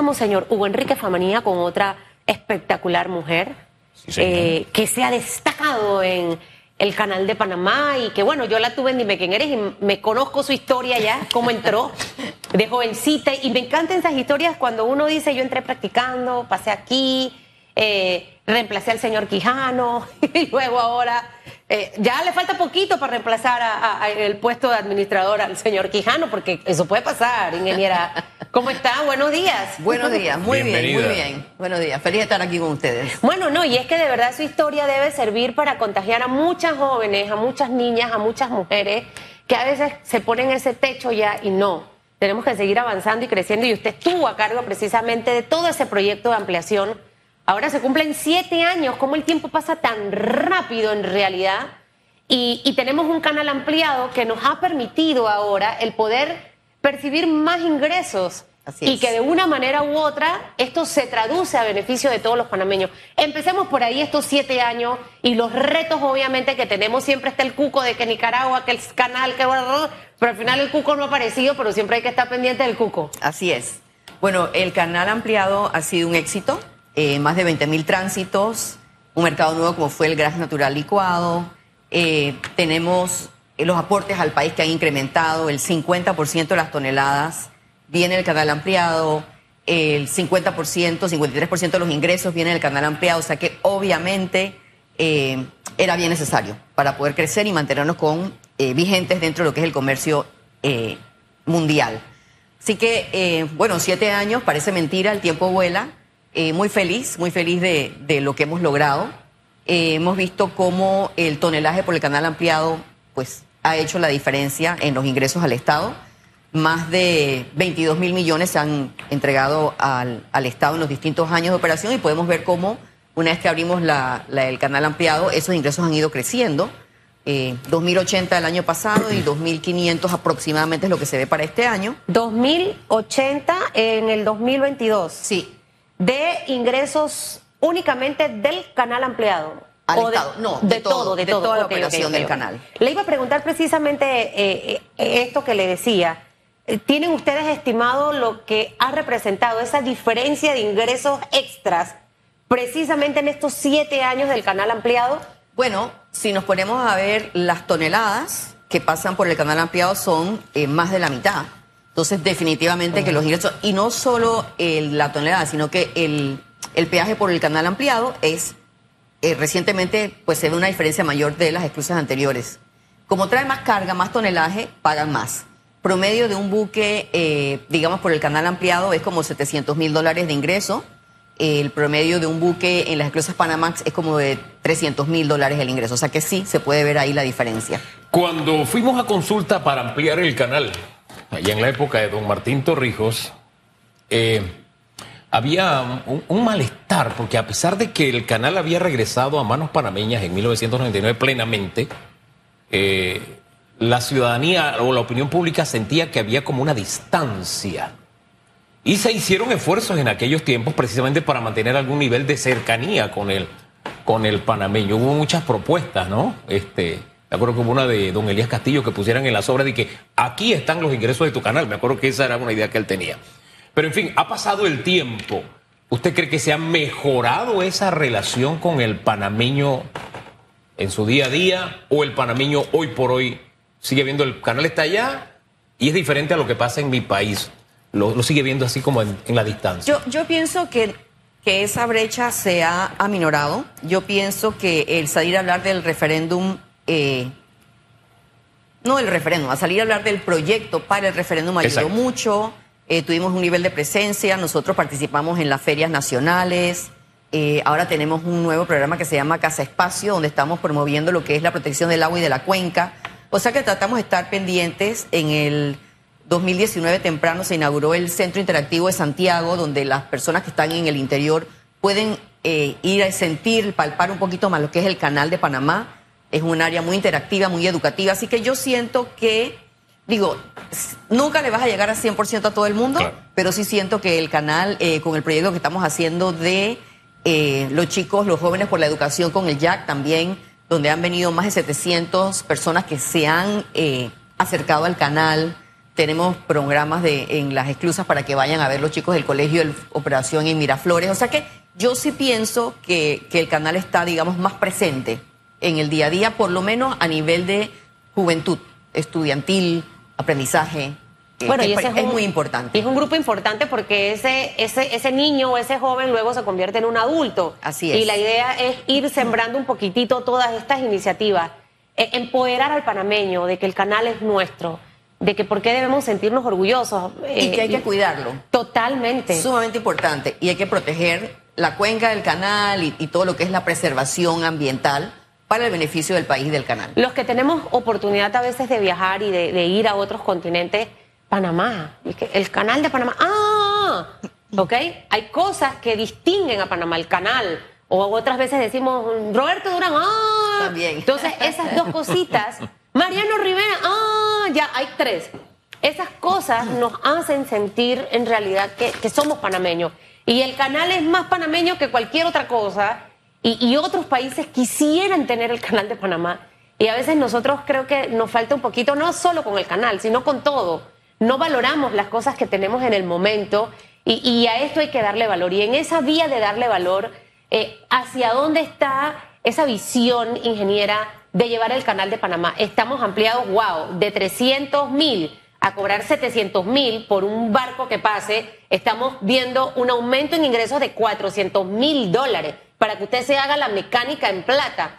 estamos, señor Hugo Enrique Famanía, con otra espectacular mujer eh, que se ha destacado en el canal de Panamá y que bueno, yo la tuve en Dime quién eres y me conozco su historia ya, cómo entró de jovencita. Y me encantan esas historias cuando uno dice yo entré practicando, pasé aquí, eh, reemplacé al señor Quijano y luego ahora eh, ya le falta poquito para reemplazar a, el puesto de administrador al señor Quijano porque eso puede pasar, ingeniera. ¿Cómo está? Buenos días. Buenos días, muy bien, muy bien. Buenos días, feliz de estar aquí con ustedes. Bueno, no, y es que de verdad su historia debe servir para contagiar a muchas jóvenes, a muchas niñas, a muchas mujeres que a veces se ponen ese techo ya y no. Tenemos que seguir avanzando y creciendo y usted estuvo a cargo precisamente de todo ese proyecto de ampliación. Ahora se cumplen siete años, ¿cómo el tiempo pasa tan rápido en realidad? Y, y tenemos un canal ampliado que nos ha permitido ahora el poder percibir más ingresos. y que de una manera u otra esto se traduce a beneficio de todos los panameños. Empecemos por ahí estos siete años y los retos obviamente que tenemos. Siempre está el cuco de que Nicaragua, que el canal, que... Pero al final el cuco no ha aparecido, pero siempre hay que estar pendiente del cuco. Así es. Bueno, el canal ampliado ha sido un éxito. Eh, más de 20 mil tránsitos, un mercado nuevo como fue el gas natural licuado. Eh, tenemos eh, los aportes al país que han incrementado, el 50% de las toneladas viene del canal ampliado, el 50%, 53% de los ingresos viene del canal ampliado, o sea que obviamente era bien necesario para poder crecer y mantenernos con eh, vigentes dentro de lo que es el comercio mundial. Así que, bueno, siete años, parece mentira, el tiempo vuela, muy feliz, muy feliz de, de lo que hemos logrado. hemos visto cómo el tonelaje por el canal ampliado, pues ha hecho la diferencia en los ingresos al Estado. Más de 22 mil millones se han entregado al, Estado en los distintos años de operación y podemos ver cómo, una vez que abrimos el canal ampliado, esos ingresos han ido creciendo. Eh, 2.080 el año pasado y 2.500 aproximadamente es lo que se ve para este año. 2.080 en el 2022. Sí. De ingresos únicamente del canal ampliado no, de, todo, de, toda la operación del canal. Le iba a preguntar precisamente eh, eh, esto que le decía. Eh, ¿Tienen ustedes estimado lo que ha representado esa diferencia de ingresos extras precisamente en estos siete años del canal ampliado? Bueno, si nos ponemos a ver las toneladas que pasan por el canal ampliado son más de la mitad. Entonces, definitivamente que los ingresos, y no solo la tonelada, sino que el, peaje por el canal ampliado es eh, recientemente pues se ve una diferencia mayor de las exclusas anteriores. Como trae más carga, más tonelaje, pagan más. Promedio de un buque, eh, digamos por el canal ampliado, es como 700 mil dólares de ingreso. El promedio de un buque en las exclusas Panamax es como de 300 mil dólares el ingreso. O sea que sí, se puede ver ahí la diferencia. Cuando fuimos a consulta para ampliar el canal, allá en la época de don Martín Torrijos, eh, había un, malestar, porque a pesar de que el canal había regresado a manos panameñas en 1999 plenamente, eh, la ciudadanía o la opinión pública sentía que había como una distancia. Y se hicieron esfuerzos en aquellos tiempos precisamente para mantener algún nivel de cercanía con el, con el panameño. Hubo muchas propuestas, ¿no? Este, me acuerdo que hubo una de don Elías Castillo que pusieran en las obras de que aquí están los ingresos de tu canal. Me acuerdo que esa era una idea que él tenía. Pero en fin, ha pasado el tiempo. ¿Usted cree que se ha mejorado esa relación con el panameño en su día a día o el panameño hoy por hoy sigue viendo el canal está allá y es diferente a lo que pasa en mi país? Lo, sigue viendo así como en, la distancia. Yo, yo pienso que, que esa brecha se ha aminorado. Yo pienso que el salir a hablar del referéndum eh, no el referéndum, a salir a hablar del proyecto para el referéndum ayudó mucho. Eh, tuvimos un nivel de presencia, nosotros participamos en las ferias nacionales, eh, ahora tenemos un nuevo programa que se llama Casa Espacio, donde estamos promoviendo lo que es la protección del agua y de la cuenca. O sea que tratamos de estar pendientes. En el 2019 temprano se inauguró el Centro Interactivo de Santiago, donde las personas que están en el interior pueden eh, ir a sentir, palpar un poquito más lo que es el canal de Panamá. Es un área muy interactiva, muy educativa. Así que yo siento que digo, nunca le vas a llegar a 100% a todo el mundo, pero sí siento que el canal, eh, con el proyecto que estamos haciendo de eh, los chicos, los jóvenes por la educación con el JAC también, donde han venido más de 700 personas que se han eh, acercado al canal. tenemos programas de, en las exclusas para que vayan a ver los chicos del colegio de operación en Miraflores. O sea que yo sí pienso que, que el canal está, digamos, más presente en el día a día, por lo menos a nivel de juventud estudiantil, aprendizaje. Bueno, y es, ese es muy importante. Es un grupo importante porque ese, ese, ese niño o ese joven luego se convierte en un adulto. Así es. Y la idea es ir sembrando un poquitito todas estas iniciativas, eh, empoderar al panameño de que el canal es nuestro, de que por qué debemos sentirnos orgullosos. y que hay eh, que cuidarlo. Totalmente. Sumamente importante. Y hay que proteger la cuenca del canal y, y todo lo que es la preservación ambiental para el beneficio del país y del canal. Los que tenemos oportunidad a veces de viajar y de, de ir a otros continentes, Panamá, el canal de Panamá, ah, ok, hay cosas que distinguen a Panamá, el canal, o otras veces decimos Roberto Durán, ah, También. entonces esas dos cositas, Mariano Rivera, ah, ya hay tres. Esas cosas nos hacen sentir en realidad que, que somos panameños. Y el canal es más panameño que cualquier otra cosa. Y, otros países quisieran tener el canal de Panamá. Y a veces nosotros creo que nos falta un poquito, no solo con el canal, sino con todo. No valoramos las cosas que tenemos en el momento y, y a esto hay que darle valor. Y en esa vía de darle valor, eh, ¿hacia dónde está esa visión, ingeniera, de llevar el canal de Panamá? Estamos ampliados, wow, de 300 mil a cobrar 700 mil por un barco que pase, estamos viendo un aumento en ingresos de 400 mil dólares para que usted se haga la mecánica en plata.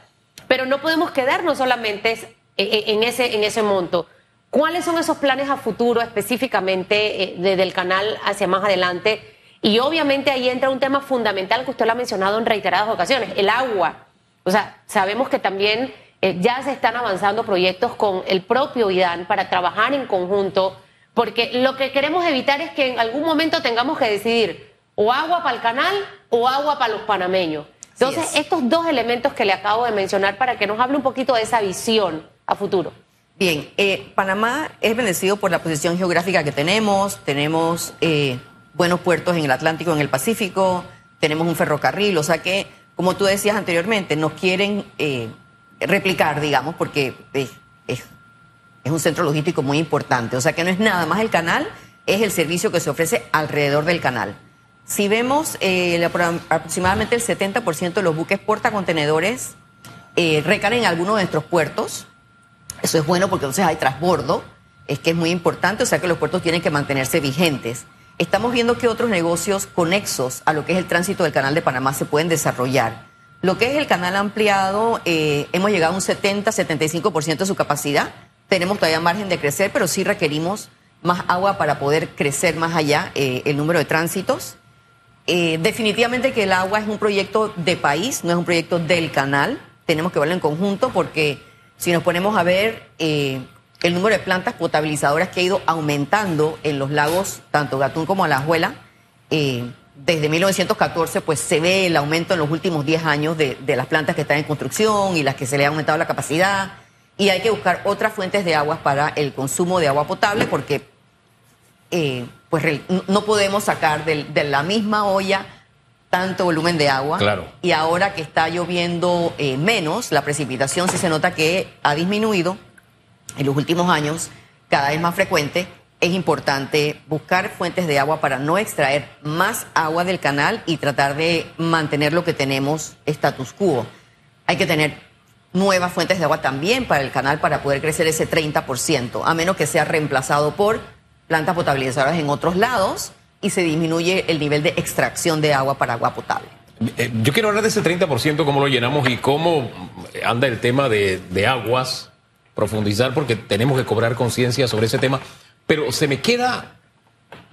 Pero no podemos quedarnos solamente eh, eh, en ese, en ese monto. ¿Cuáles son esos planes a futuro específicamente eh, desde el canal hacia más adelante? Y obviamente ahí entra un tema fundamental que usted lo ha mencionado en reiteradas ocasiones, el agua. O sea, sabemos que también eh, ya se están avanzando proyectos con el propio IDAN para trabajar en conjunto, porque lo que queremos evitar es que en algún momento tengamos que decidir o agua para el canal o agua para los panameños. Entonces, es. estos dos elementos que le acabo de mencionar para que nos hable un poquito de esa visión a futuro. Bien, eh, Panamá es bendecido por la posición geográfica que tenemos, tenemos eh, buenos puertos en el Atlántico, en el Pacífico, tenemos un ferrocarril, o sea que, como tú decías anteriormente, nos quieren eh, replicar, digamos, porque es, es- es un centro logístico muy importante, o sea que no es nada más el canal, es el servicio que se ofrece alrededor del canal. Si vemos eh, apro- aproximadamente el 70% de los buques portacontenedores eh, recaen en alguno de nuestros puertos, eso es bueno porque entonces hay transbordo, es que es muy importante, o sea que los puertos tienen que mantenerse vigentes. Estamos viendo que otros negocios conexos a lo que es el tránsito del canal de Panamá se pueden desarrollar. Lo que es el canal ampliado, eh, hemos llegado a un 70-75% de su capacidad. Tenemos todavía margen de crecer, pero sí requerimos más agua para poder crecer más allá eh, el número de tránsitos. Eh, definitivamente que el agua es un proyecto de país, no es un proyecto del canal. Tenemos que verlo en conjunto porque si nos ponemos a ver eh, el número de plantas potabilizadoras que ha ido aumentando en los lagos, tanto Gatún como Alajuela, eh, desde 1914, pues se ve el aumento en los últimos 10 años de, las plantas que están en construcción y las que se le ha aumentado la capacidad. Y hay que buscar otras fuentes de aguas para el consumo de agua potable porque pues no podemos sacar del- de, la misma olla tanto volumen de agua. Claro. Y ahora que está lloviendo eh, menos, la precipitación sí se nota que ha disminuido en los últimos años, cada vez más frecuente. Es importante buscar fuentes de agua para no extraer más agua del canal y tratar de mantener lo que tenemos status quo. Hay que tener nuevas fuentes de agua también para el canal para poder crecer ese 30%, a menos que sea reemplazado por plantas potabilizadoras en otros lados y se disminuye el nivel de extracción de agua para agua potable. Eh, Yo quiero hablar de ese 30%, cómo lo llenamos y cómo anda el tema de, de aguas, profundizar porque tenemos que cobrar conciencia sobre ese tema, pero se me queda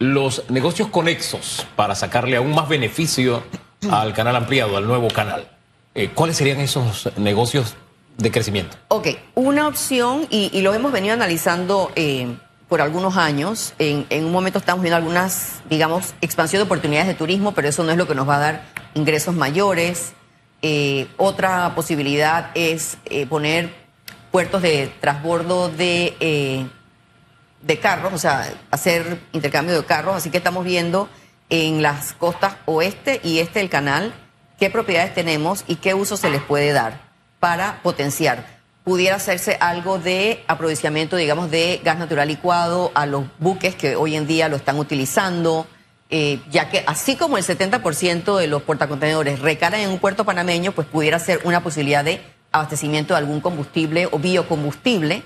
los negocios conexos para sacarle aún más beneficio al canal ampliado, al nuevo canal. Eh, ¿Cuáles serían esos negocios de crecimiento? Ok, una opción, y, y lo hemos venido analizando eh, por algunos años, en, un momento estamos viendo algunas, digamos, expansión de oportunidades de turismo, pero eso no es lo que nos va a dar ingresos mayores. Eh, otra posibilidad es eh, poner puertos de transbordo de, eh, de carros, o sea, hacer intercambio de carros, así que estamos viendo en las costas oeste y este del canal qué propiedades tenemos y qué uso se les puede dar para potenciar. Pudiera hacerse algo de aprovechamiento, digamos, de gas natural licuado a los buques que hoy en día lo están utilizando, eh, ya que así como el 70% de los portacontenedores recaen en un puerto panameño, pues pudiera ser una posibilidad de abastecimiento de algún combustible o biocombustible,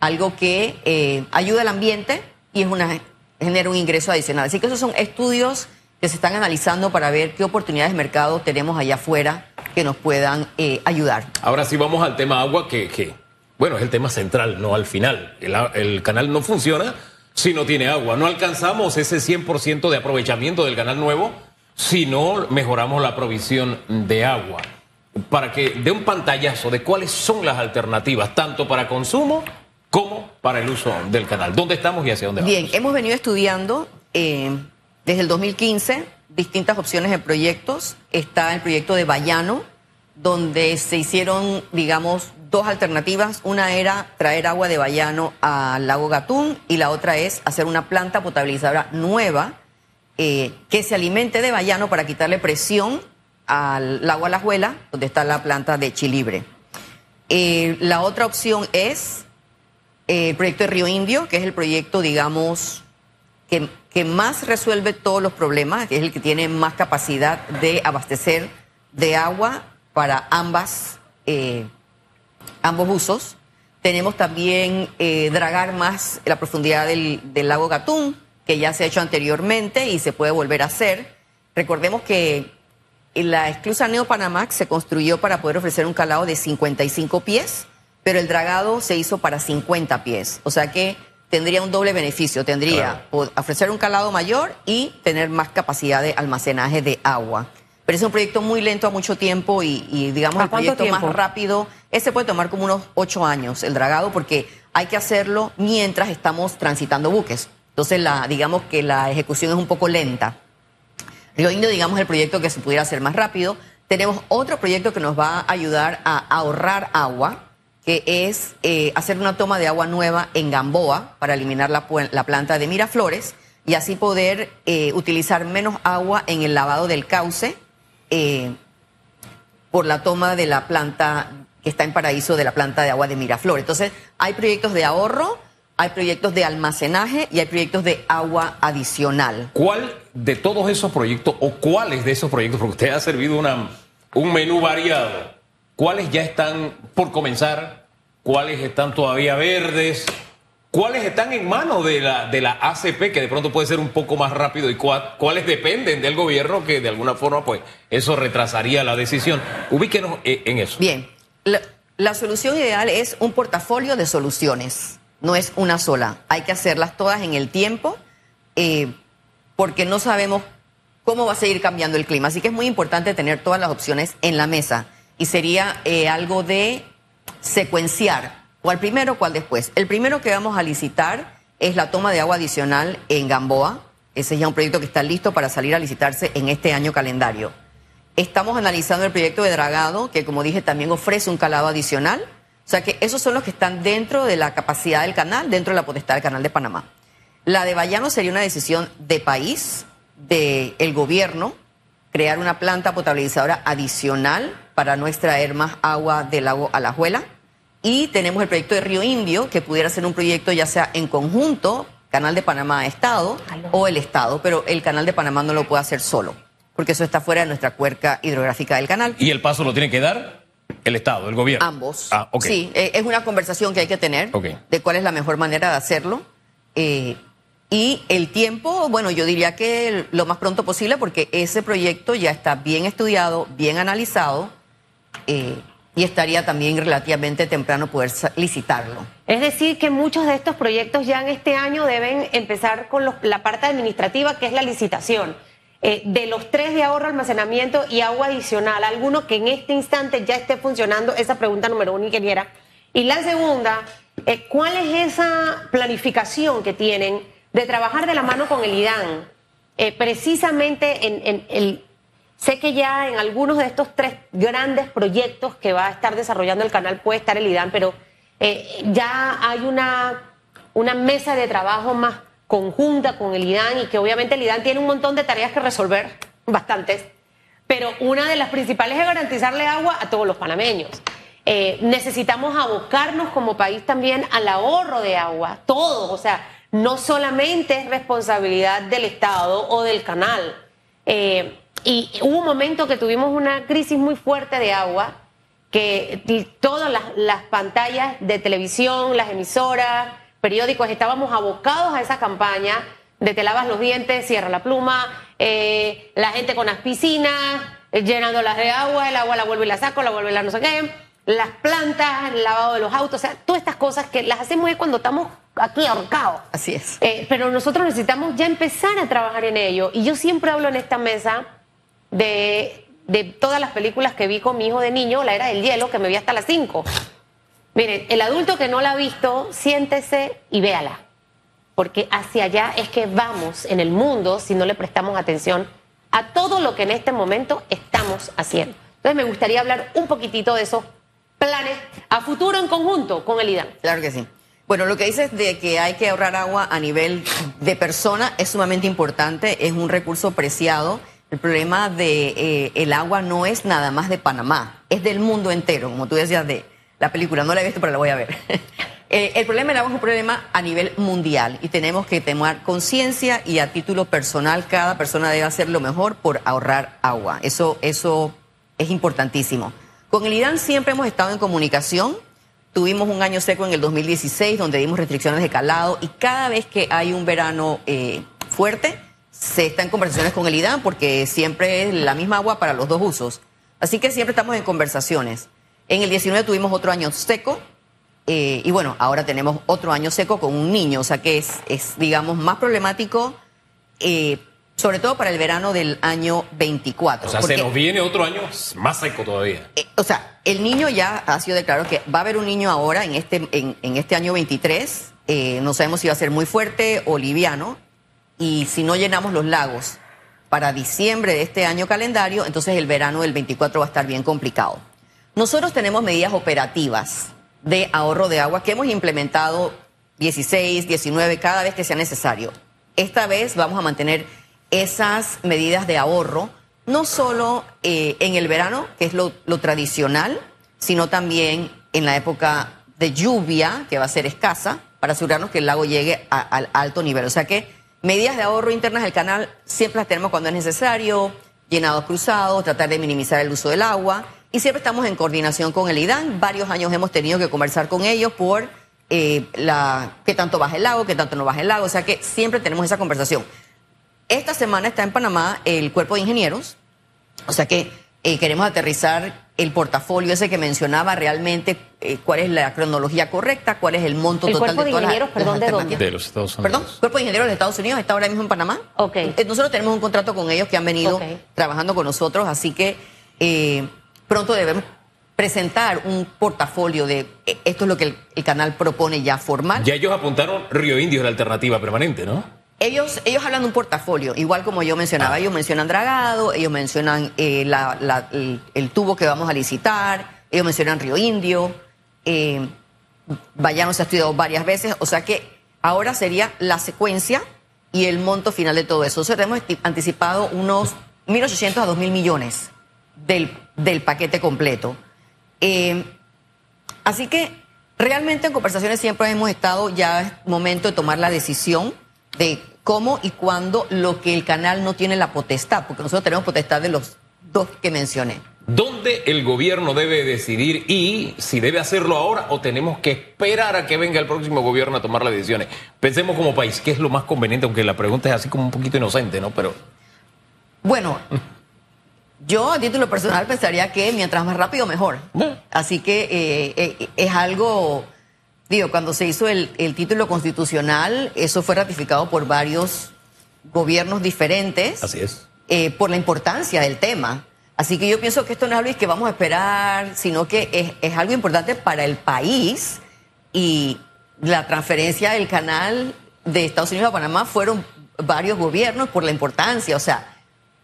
algo que eh, ayuda al ambiente y es una, genera un ingreso adicional. Así que esos son estudios que se están analizando para ver qué oportunidades de mercado tenemos allá afuera que nos puedan eh, ayudar. Ahora sí vamos al tema agua, que, que, bueno, es el tema central, no al final. El, el canal no funciona si no tiene agua. No alcanzamos ese 100% de aprovechamiento del canal nuevo si no mejoramos la provisión de agua. Para que dé un pantallazo de cuáles son las alternativas, tanto para consumo como para el uso del canal. ¿Dónde estamos y hacia dónde vamos? Bien, hemos venido estudiando eh, desde el 2015 distintas opciones de proyectos. Está el proyecto de Bayano, donde se hicieron, digamos, dos alternativas. Una era traer agua de Bayano al lago Gatún y la otra es hacer una planta potabilizadora nueva eh, que se alimente de Bayano para quitarle presión al lago Alajuela, donde está la planta de Chilibre. Eh, la otra opción es eh, el proyecto de Río Indio, que es el proyecto, digamos, que, que más resuelve todos los problemas, que es el que tiene más capacidad de abastecer de agua para ambas, eh, ambos usos. Tenemos también eh, dragar más la profundidad del, lago Gatún, que ya se ha hecho anteriormente y se puede volver a hacer. Recordemos que la esclusa Neo Panamax se construyó para poder ofrecer un calado de 55 pies, pero el dragado se hizo para 50 pies. O sea que tendría un doble beneficio. Tendría claro. ofrecer un calado mayor y tener más capacidad de almacenaje de agua. Pero es un proyecto muy lento a mucho tiempo y, y digamos, el proyecto tiempo? más rápido, ese puede tomar como unos ocho años, el dragado, porque hay que hacerlo mientras estamos transitando buques. Entonces, la, digamos que la ejecución es un poco lenta. Río Indio, digamos, el proyecto que se pudiera hacer más rápido. Tenemos otro proyecto que nos va a ayudar a ahorrar agua, que es eh, hacer una toma de agua nueva en Gamboa para eliminar la, la planta de Miraflores y así poder eh, utilizar menos agua en el lavado del cauce eh, por la toma de la planta que está en Paraíso de la planta de agua de Miraflores. Entonces, hay proyectos de ahorro, hay proyectos de almacenaje y hay proyectos de agua adicional. ¿Cuál de todos esos proyectos o cuáles de esos proyectos, porque usted ha servido una, un menú variado, cuáles ya están por comenzar, cuáles están todavía verdes, cuáles están en manos de la, de la ACP, que de pronto puede ser un poco más rápido, y cuáles dependen del gobierno, que de alguna forma, pues, eso retrasaría la decisión. Ubíquenos en eso. Bien, la, la solución ideal es un portafolio de soluciones, no es una sola. Hay que hacerlas todas en el tiempo, eh, porque no sabemos cómo va a seguir cambiando el clima. Así que es muy importante tener todas las opciones en la mesa. Y sería eh, algo de secuenciar ¿Cuál primero, cuál después? El primero que vamos a licitar es la toma de agua adicional en Gamboa. Ese es ya un proyecto que está listo para salir a licitarse en este año calendario. Estamos analizando el proyecto de dragado, que como dije también ofrece un calado adicional. O sea que esos son los que están dentro de la capacidad del canal, dentro de la potestad del canal de Panamá. La de Bayano sería una decisión de país, del el gobierno, crear una planta potabilizadora adicional para no extraer más agua del lago Alajuela y tenemos el proyecto de Río Indio, que pudiera ser un proyecto ya sea en conjunto, Canal de Panamá Estado Aló. o el Estado, pero el Canal de Panamá no lo puede hacer solo, porque eso está fuera de nuestra cuerca hidrográfica del canal. ¿Y el paso lo tiene que dar? El Estado, el gobierno. Ambos. Ah, okay. Sí, eh, es una conversación que hay que tener okay. de cuál es la mejor manera de hacerlo. Eh, y el tiempo, bueno, yo diría que lo más pronto posible, porque ese proyecto ya está bien estudiado, bien analizado. Eh, y estaría también relativamente temprano poder licitarlo. Es decir, que muchos de estos proyectos ya en este año deben empezar con la parte administrativa, que es la licitación. Eh, de los tres de ahorro, almacenamiento y agua adicional, alguno que en este instante ya esté funcionando, esa pregunta número uno, ingeniera. Y la segunda, eh, ¿cuál es esa planificación que tienen de trabajar de la mano con el IDAN? Precisamente en, en el Sé que ya en algunos de estos tres grandes proyectos que va a estar desarrollando el canal puede estar el IDAN, pero eh, ya hay una, una mesa de trabajo más conjunta con el IDAN y que obviamente el IDAN tiene un montón de tareas que resolver, bastantes, pero una de las principales es garantizarle agua a todos los panameños. Eh, necesitamos abocarnos como país también al ahorro de agua, todos, o sea, no solamente es responsabilidad del Estado o del canal. Eh, y hubo un momento que tuvimos una crisis muy fuerte de agua, que todas las, las pantallas de televisión, las emisoras, periódicos, estábamos abocados a esa campaña de te lavas los dientes, cierra la pluma, eh, la gente con las piscinas, eh, llenándolas de agua, el agua la vuelve y la saco, la vuelve y la no sé qué, las plantas, el lavado de los autos, o sea, todas estas cosas que las hacemos cuando estamos aquí ahorcados. Así es. Eh, pero nosotros necesitamos ya empezar a trabajar en ello. Y yo siempre hablo en esta mesa de, de todas las películas que vi con mi hijo de niño, la era del hielo, que me vi hasta las 5. Miren, el adulto que no la ha visto, siéntese y véala porque hacia allá es que vamos en el mundo si no le prestamos atención a todo lo que en este momento estamos haciendo. Entonces me gustaría hablar un poquitito de esos planes a futuro en conjunto con el IDAN. Claro que sí. Bueno, lo que dices de que hay que ahorrar agua a nivel de persona es sumamente importante, es un recurso preciado. El problema de eh, el agua no es nada más de Panamá, es del mundo entero, como tú decías de la película. No la he visto, pero la voy a ver. Eh, el problema del agua es un problema a nivel mundial y tenemos que tomar conciencia y a título personal cada persona debe hacer lo mejor por ahorrar agua. Eso, eso es importantísimo. Con el IDAN siempre hemos estado en comunicación. Tuvimos un año seco en el 2016 donde dimos restricciones de calado y cada vez que hay un verano eh, fuerte se está en conversaciones con el IDAN porque siempre es la misma agua para los dos usos. Así que siempre estamos en conversaciones. En el 19 tuvimos otro año seco, eh, y bueno, ahora tenemos otro año seco con un niño, o sea que es, es digamos, más problemático, eh, sobre todo para el verano del año 24. O sea, se nos viene otro año más seco todavía. Eh, o sea, el niño ya ha sido declarado que va a haber un niño ahora en este, en, en este año 23, no sabemos si va a ser muy fuerte o liviano, y si no llenamos los lagos para diciembre de este año calendario, entonces el verano del 24 va a estar bien complicado. Nosotros tenemos medidas operativas de ahorro de agua que hemos implementado 16, 19, cada vez que sea necesario. Esta vez vamos a mantener esas medidas de ahorro, no solo eh, en el verano, que es lo, tradicional, sino también en la época de lluvia, que va a ser escasa, para asegurarnos que el lago llegue al alto nivel. O sea que medidas de ahorro internas del canal siempre las tenemos cuando es necesario, llenados cruzados, tratar de minimizar el uso del agua y siempre estamos en coordinación con el IDAN. Varios años hemos tenido que conversar con ellos por eh, qué tanto baja el lago, qué tanto no baja el lago. O sea que siempre tenemos esa conversación. Esta semana está en Panamá el cuerpo de ingenieros. O sea que eh, queremos aterrizar el portafolio ese que mencionaba realmente eh, cuál es la cronología correcta, cuál es el monto total cuerpo de, ingenieros, perdón, ¿de dónde? De los Estados Unidos. Perdón, cuerpo de ingenieros de Estados Unidos está ahora mismo en Panamá. Ok. Nosotros tenemos un contrato con ellos que han venido trabajando con nosotros, así que pronto debemos presentar un portafolio de eh, esto es lo que el, canal propone ya formal. Ya ellos apuntaron Río Indio la alternativa permanente, ¿no? Ellos, ellos hablan de un portafolio, igual como yo mencionaba, ah. ellos mencionan dragado, ellos mencionan eh, el, tubo que vamos a licitar, ellos mencionan Río Indio, eh, Vayano se ha estudiado varias veces, o sea que ahora sería la secuencia y el monto final de todo eso. Nosotros hemos anticipado unos 1.800 a 2.000 millones del, del paquete completo. Eh, así que realmente en conversaciones siempre hemos estado, ya es momento de tomar la decisión de cómo y cuándo lo que el canal no tiene la potestad, porque nosotros tenemos potestad de los dos que mencioné. ¿Dónde el gobierno debe decidir y si debe hacerlo ahora o tenemos que esperar a que venga el próximo gobierno a tomar las decisiones? Pensemos como país, ¿qué es lo más conveniente? Aunque la pregunta es así como un poquito inocente, ¿no? Pero. Bueno, yo, a título personal, pensaría que mientras más rápido, mejor. Así que eh, eh, es algo, digo, cuando se hizo el, título constitucional, eso fue ratificado por varios gobiernos diferentes. Así es. Eh, por la importancia del tema. Así que yo pienso que esto no es algo que vamos a esperar, sino que es, es algo importante para el país y la transferencia del canal de Estados Unidos a Panamá fueron varios gobiernos por la importancia. O sea,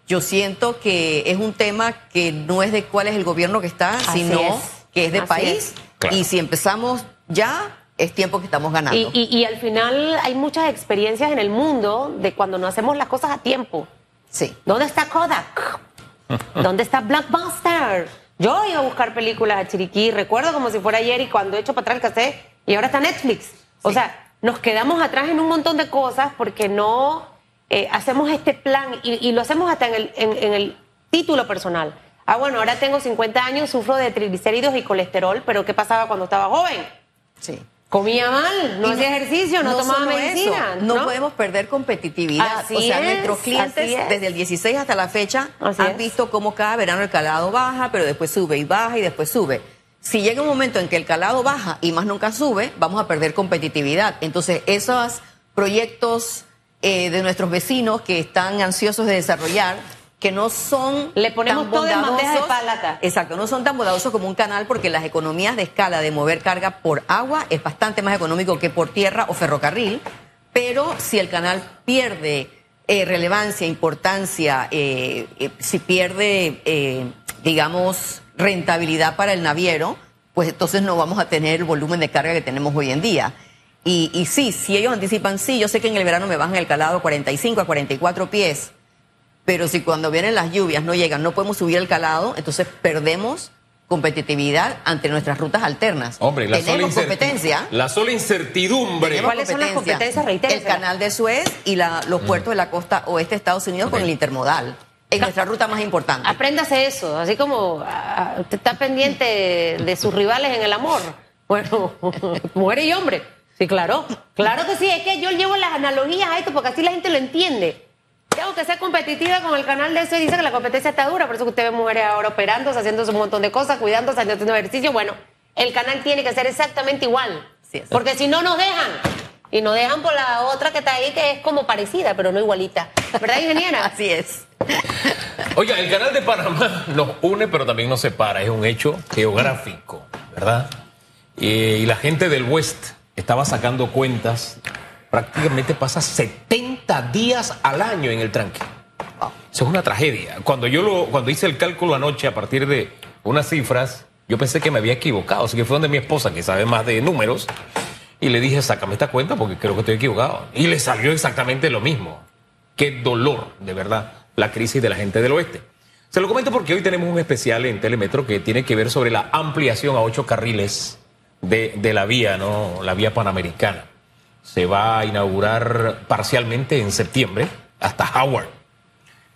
yo siento que es un tema que no es de cuál es el gobierno que está, sino que es de país. Y si empezamos ya, es tiempo que estamos ganando. Y, al final hay muchas experiencias en el mundo de cuando no hacemos las cosas a tiempo. Sí. ¿Dónde está Kodak? ¿Dónde está Blockbuster? Yo iba a buscar películas a Chiriquí, recuerdo como si fuera ayer y cuando he hecho para atrás el cassette y ahora está Netflix. O sea, nos quedamos atrás en un montón de cosas porque no eh, hacemos este plan y, y lo hacemos hasta en el, en- en el título personal. Ah, bueno, ahora tengo 50 años, sufro de triglicéridos y colesterol, pero ¿qué pasaba cuando estaba joven? Sí. Comía mal, no Y hacía ejercicio, no, tomaba medicina. eso, no, podemos perder competitividad. Así o sea, es, nuestros clientes desde el 16 hasta la fecha Así han es. visto cómo cada verano el calado baja, pero después sube y baja y después sube. Si llega un momento en que el calado baja y más nunca sube, vamos a perder competitividad. Entonces, esos proyectos eh, de nuestros vecinos que están ansiosos de desarrollar, que no son Le ponemos tan todo de bondadosos- plata. Exacto, no son tan bondadosos como un canal porque las economías de escala de mover carga por agua es bastante más económico que por tierra o ferrocarril, pero si el canal pierde eh, relevancia, importancia, eh, eh, si pierde, digamos, rentabilidad para el naviero, pues entonces no vamos a tener el volumen de carga que tenemos hoy en día. Y, y sí, si ellos anticipan, sí, yo sé que en el verano me bajan el calado a 45 a 44 pies, pero si cuando vienen las lluvias no llegan, no podemos subir el calado, entonces perdemos competitividad ante nuestras rutas alternas. Hombre, la sola, tenemos competencia. la sola incertidumbre. ¿Cuáles son las competencias? Reitérese. El canal de Suez y la- Mm. los puertos de la costa oeste de Estados Unidos con el intermodal. En nuestra ruta más importante. Apréndase eso, así como ah, usted está pendiente de, de sus rivales en el amor. Bueno, mujer y hombre. Sí, claro. Claro que sí, es que yo llevo las analogías a esto porque así la gente lo entiende. Tengo que ser competitiva con el canal de eso y dice que la competencia está dura, por eso que usted ve mujeres ahora operándose, haciéndose un montón de cosas, cuidándose, haciendo ejercicio. Bueno, el canal tiene que ser exactamente igual. Sí, porque si no nos dejan. Y nos dejan por la otra que está ahí, que es como parecida, pero no igualita. ¿Verdad, ingeniera? Así es. Oiga, el canal de Panamá nos une, pero también nos separa. Es un hecho geográfico, ¿verdad? Eh, y la gente del West estaba sacando cuentas. Prácticamente pasa 70 días al año en el tranque. Eso es una tragedia. Cuando yo lo, cuando hice el cálculo anoche a partir de unas cifras, yo pensé que me había equivocado. Así que fue donde mi esposa, que sabe más de números, y le dije, sácame esta cuenta porque creo que estoy equivocado. Y le salió exactamente lo mismo. Qué dolor, de verdad, la crisis de la gente del oeste. Se lo comento porque hoy tenemos un especial en Telemetro que tiene que ver sobre la ampliación a ocho carriles de, de la vía, ¿no? La vía panamericana. Se va a inaugurar parcialmente en septiembre hasta Howard.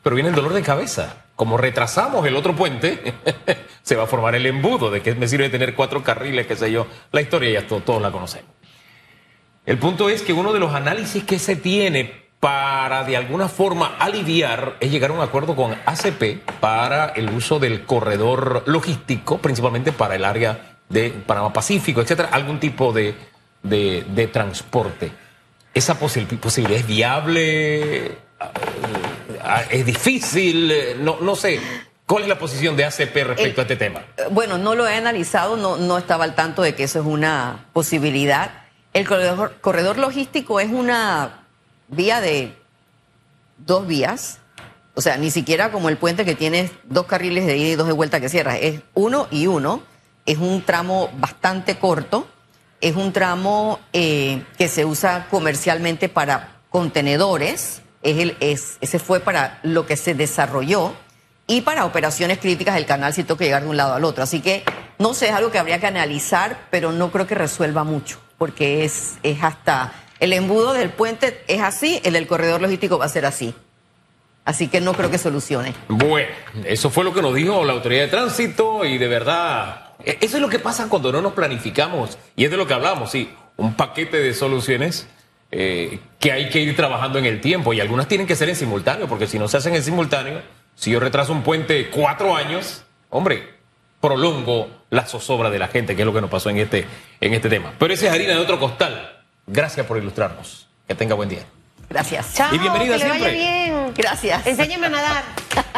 Pero viene el dolor de cabeza. Como retrasamos el otro puente, se va a formar el embudo de que me sirve tener cuatro carriles, qué sé yo. La historia ya to- todos la conocemos. El punto es que uno de los análisis que se tiene para de alguna forma aliviar es llegar a un acuerdo con ACP para el uso del corredor logístico, principalmente para el área de Panamá Pacífico, etcétera, algún tipo de, de- de transporte. ¿Esa posi- posibilidad es viable? Ah, ¿Es difícil? No, no sé. ¿Cuál es la posición de ACP respecto a este tema? Eh, Bueno, no lo he analizado, no, no estaba al tanto de que eso es una posibilidad. El corredor, corredor logístico es una vía de dos vías, o sea, ni siquiera como el puente que tiene dos carriles de ida y dos de vuelta que cierra, es uno y uno, es un tramo bastante corto, es un tramo eh, que se usa comercialmente para contenedores, es el, es, ese fue para lo que se desarrolló y para operaciones críticas del canal tengo que llegar de un lado al otro. Así que no sé, es algo que habría que analizar, pero no creo que resuelva mucho, porque es, es hasta el embudo del puente es así, el del corredor logístico va a ser así. Así que no creo que solucione. Bueno, eso fue lo que nos dijo la autoridad de tránsito y de verdad, eso es lo que pasa cuando no nos planificamos y es de lo que hablamos, sí, un paquete de soluciones eh, que hay que ir trabajando en el tiempo y algunas tienen que ser en simultáneo, porque si no se hacen en simultáneo, si yo retraso un puente cuatro años, hombre, prolongo la zozobra de la gente, que es lo que nos pasó en este, en este tema. Pero ese es harina de otro costal. Gracias por ilustrarnos. Que tenga buen día. Gracias. Chao, Y bienvenida que le vaya siempre. bien. Gracias. Enséñeme a nadar.